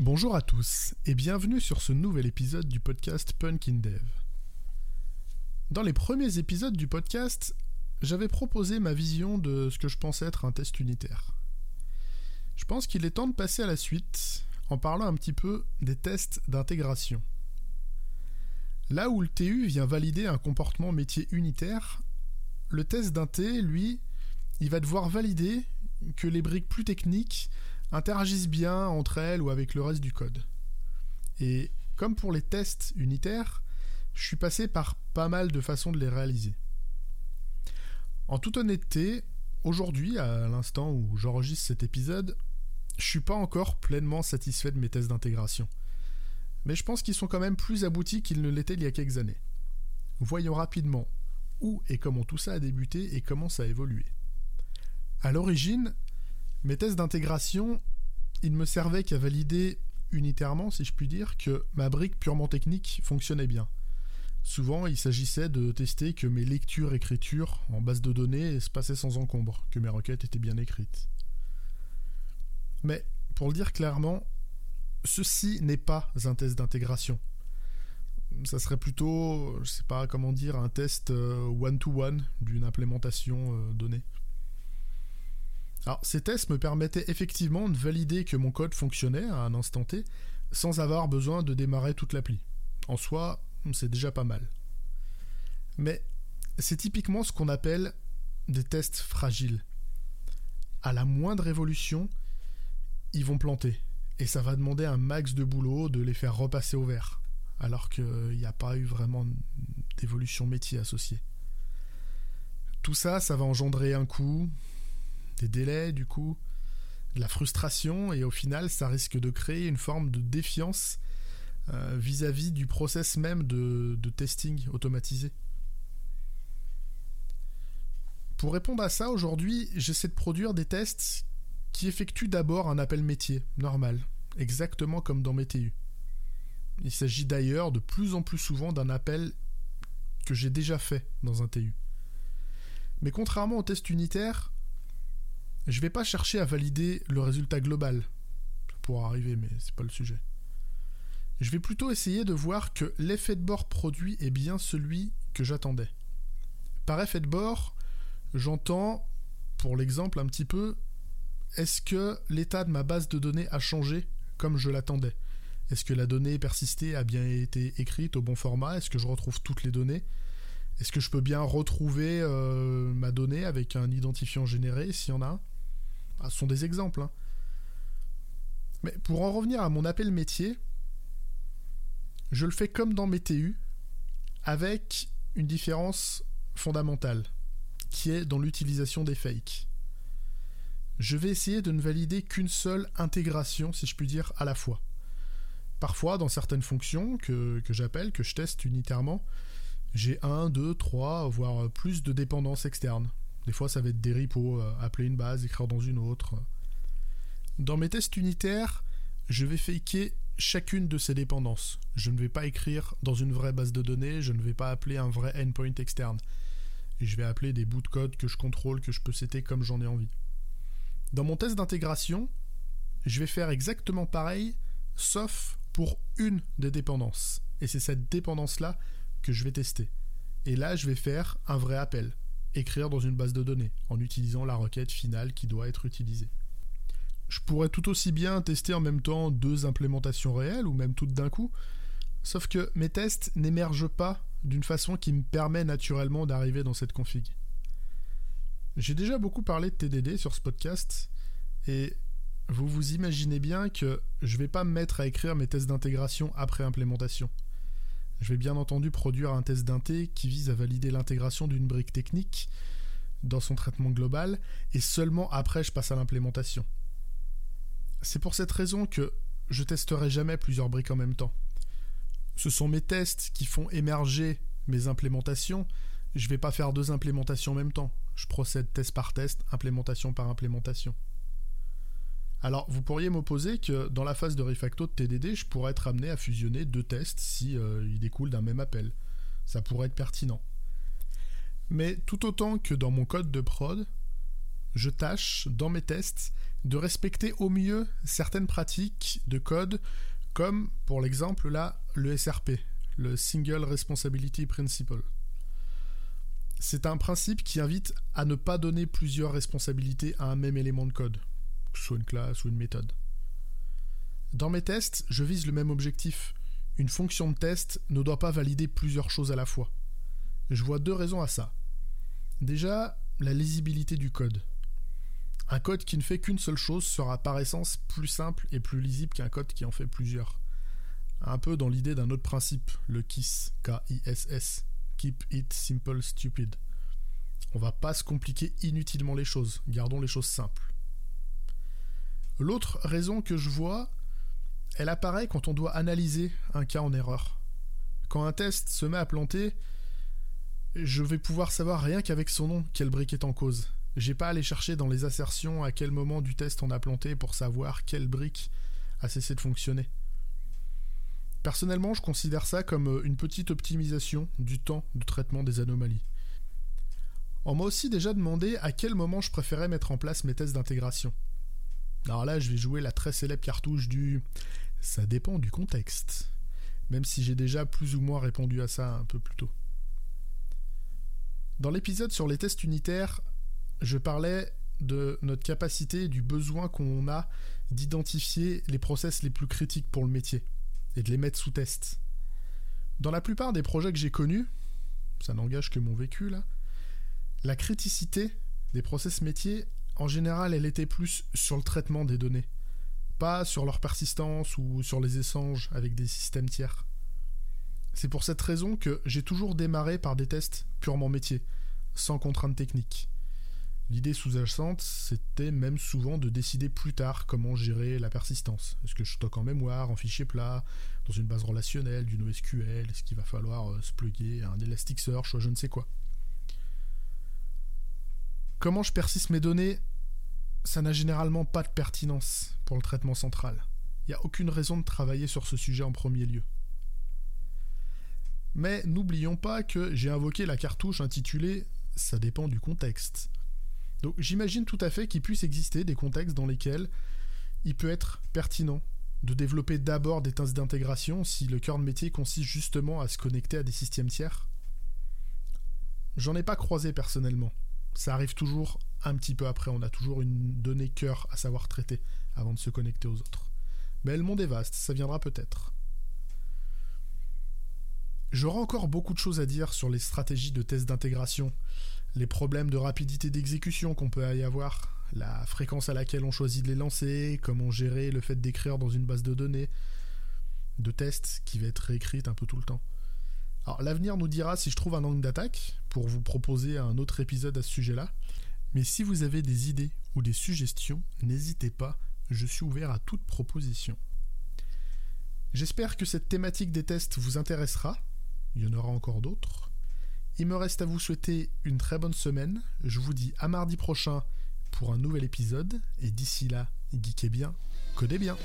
Bonjour à tous et bienvenue sur ce nouvel épisode du podcast Punk in Dev. Dans les premiers épisodes du podcast, j'avais proposé ma vision de ce que je pensais être un test unitaire. Je pense qu'il est temps de passer à la suite en parlant un petit peu des tests d'intégration. Là où le TU vient valider un comportement métier unitaire, le test d'inté, lui, il va devoir valider que les briques plus techniques interagissent bien entre elles ou avec le reste du code. Et comme pour les tests unitaires, je suis passé par pas mal de façons de les réaliser. En toute honnêteté, aujourd'hui, à l'instant où j'enregistre cet épisode, je suis pas encore pleinement satisfait de mes tests d'intégration. Mais je pense qu'ils sont quand même plus aboutis qu'ils ne l'étaient il y a quelques années. Voyons rapidement où et comment tout ça a débuté et comment ça a évolué. À l'origine, mes tests d'intégration, ils ne me servaient qu'à valider unitairement, si je puis dire, que ma brique purement technique fonctionnait bien. Souvent, il s'agissait de tester que mes lectures-écritures en base de données se passaient sans encombre, que mes requêtes étaient bien écrites. Mais, pour le dire clairement, ceci n'est pas un test d'intégration. Ça serait plutôt, je sais pas comment dire, un test euh, one-to-one d'une implémentation euh, donnée. Alors, ces tests me permettaient effectivement de valider que mon code fonctionnait à un instant T sans avoir besoin de démarrer toute l'appli. En soi, c'est déjà pas mal. Mais c'est typiquement ce qu'on appelle des tests fragiles. À la moindre évolution, ils vont planter. Et ça va demander un max de boulot de les faire repasser au vert. Alors qu'il n'y a pas eu vraiment d'évolution métier associée. Tout ça, ça va engendrer un coût, des délais du coup, de la frustration et au final ça risque de créer une forme de défiance euh, vis-à-vis du process même de, de testing automatisé. Pour répondre à ça, aujourd'hui, j'essaie de produire des tests qui effectuent d'abord un appel métier, normal, exactement comme dans mes TU. Il s'agit d'ailleurs de plus en plus souvent d'un appel que j'ai déjà fait dans un TU. Mais contrairement au test unitaire, je vais pas chercher à valider le résultat global. Ça pourra arriver, mais c'est pas le sujet. Je vais plutôt essayer de voir que l'effet de bord produit est bien celui que j'attendais. Par effet de bord, j'entends, pour l'exemple un petit peu, est-ce que l'état de ma base de données a changé comme je l'attendais? Est-ce que la donnée persistée a bien été écrite au bon format? Est-ce que je retrouve toutes les données? Est-ce que je peux bien retrouver euh, ma donnée avec un identifiant généré s'il y en a ah, ce sont des exemples. Hein. Mais pour en revenir à mon appel métier, je le fais comme dans mes TU, avec une différence fondamentale, qui est dans l'utilisation des fakes. Je vais essayer de ne valider qu'une seule intégration, si je puis dire, à la fois. Parfois, dans certaines fonctions que, que j'appelle, que je teste unitairement, j'ai un, deux, trois, voire plus de dépendances externes. Des fois, ça va être des repos, euh, appeler une base, écrire dans une autre. Dans mes tests unitaires, je vais faker chacune de ces dépendances. Je ne vais pas écrire dans une vraie base de données, je ne vais pas appeler un vrai endpoint externe. je vais appeler des bouts de code que je contrôle, que je peux setter comme j'en ai envie. Dans mon test d'intégration, je vais faire exactement pareil, sauf pour une des dépendances. Et c'est cette dépendance-là que je vais tester. Et là, je vais faire un vrai appel écrire dans une base de données en utilisant la requête finale qui doit être utilisée. Je pourrais tout aussi bien tester en même temps deux implémentations réelles ou même toutes d'un coup, sauf que mes tests n'émergent pas d'une façon qui me permet naturellement d'arriver dans cette config. J'ai déjà beaucoup parlé de TDD sur ce podcast et vous vous imaginez bien que je ne vais pas me mettre à écrire mes tests d'intégration après implémentation. Je vais bien entendu produire un test d'inté qui vise à valider l'intégration d'une brique technique dans son traitement global, et seulement après je passe à l'implémentation. C'est pour cette raison que je testerai jamais plusieurs briques en même temps. Ce sont mes tests qui font émerger mes implémentations. Je ne vais pas faire deux implémentations en même temps. Je procède test par test, implémentation par implémentation. Alors, vous pourriez m'opposer que dans la phase de refacto de TDD, je pourrais être amené à fusionner deux tests si euh, ils découlent d'un même appel. Ça pourrait être pertinent. Mais tout autant que dans mon code de prod, je tâche, dans mes tests, de respecter au mieux certaines pratiques de code, comme pour l'exemple là, le SRP, le Single Responsibility Principle. C'est un principe qui invite à ne pas donner plusieurs responsabilités à un même élément de code, soit une classe ou une méthode. Dans mes tests, je vise le même objectif. Une fonction de test ne doit pas valider plusieurs choses à la fois. Je vois deux raisons à ça. Déjà, la lisibilité du code. Un code qui ne fait qu'une seule chose sera par essence plus simple et plus lisible qu'un code qui en fait plusieurs. Un peu dans l'idée d'un autre principe, le KISS, K-I-S-S, Keep It Simple Stupid. On va pas se compliquer inutilement les choses, gardons les choses simples. L'autre raison que je vois, elle apparaît quand on doit analyser un cas en erreur. Quand un test se met à planter, je vais pouvoir savoir rien qu'avec son nom quelle brique est en cause. J'ai pas à aller chercher dans les assertions à quel moment du test on a planté pour savoir quelle brique a cessé de fonctionner. Personnellement, je considère ça comme euh, une petite optimisation du temps de traitement des anomalies. On m'a aussi déjà demandé à quel moment je préférais mettre en place mes tests d'intégration. Alors là, je vais jouer la très célèbre cartouche du ça dépend du contexte, même si j'ai déjà plus ou moins répondu à ça un peu plus tôt. Dans l'épisode sur les tests unitaires, je parlais de notre capacité, du besoin qu'on a d'identifier les process les plus critiques pour le métier et de les mettre sous test. Dans la plupart des projets que j'ai connus, ça n'engage que mon vécu là, la criticité des process métiers, en général, elle était plus sur le traitement des données, pas sur leur persistance ou sur les échanges avec des systèmes tiers. C'est pour cette raison que j'ai toujours démarré par des tests purement métiers, sans contraintes techniques. L'idée sous-jacente, c'était même souvent de décider plus tard comment gérer la persistance. Est-ce que je stocke en mémoire, en fichier plat, dans une base relationnelle, du NoSQL Est-ce qu'il va falloir euh, se plugger un Elasticsearch ou je ne sais quoi? Comment je persiste mes données Ça n'a généralement pas de pertinence pour le traitement central. Il n'y a aucune raison de travailler sur ce sujet en premier lieu. Mais n'oublions pas que j'ai invoqué la cartouche intitulée Ça dépend du contexte. Donc j'imagine tout à fait qu'il puisse exister des contextes dans lesquels il peut être pertinent de développer d'abord des tests d'intégration si le cœur de métier consiste justement à se connecter à des systèmes tiers. J'en ai pas croisé personnellement. Ça arrive toujours un petit peu après, on a toujours une donnée cœur à savoir traiter avant de se connecter aux autres. Mais le monde est vaste, ça viendra peut-être. J'aurai encore beaucoup de choses à dire sur les stratégies de tests d'intégration, les problèmes de rapidité d'exécution qu'on peut y avoir, la fréquence à laquelle on choisit de les lancer, comment gérer le fait d'écrire dans une base de données, de tests qui va être réécrite un peu tout le temps. Alors l'avenir nous dira si je trouve un angle d'attaque pour vous proposer un autre épisode à ce sujet-là. Mais si vous avez des idées ou des suggestions, n'hésitez pas, je suis ouvert à toute proposition. J'espère que cette thématique des tests vous intéressera. Il y en aura encore d'autres. Il me reste à vous souhaiter une très bonne semaine. Je vous dis à mardi prochain pour un nouvel épisode. Et d'ici là, geekez bien, codez bien.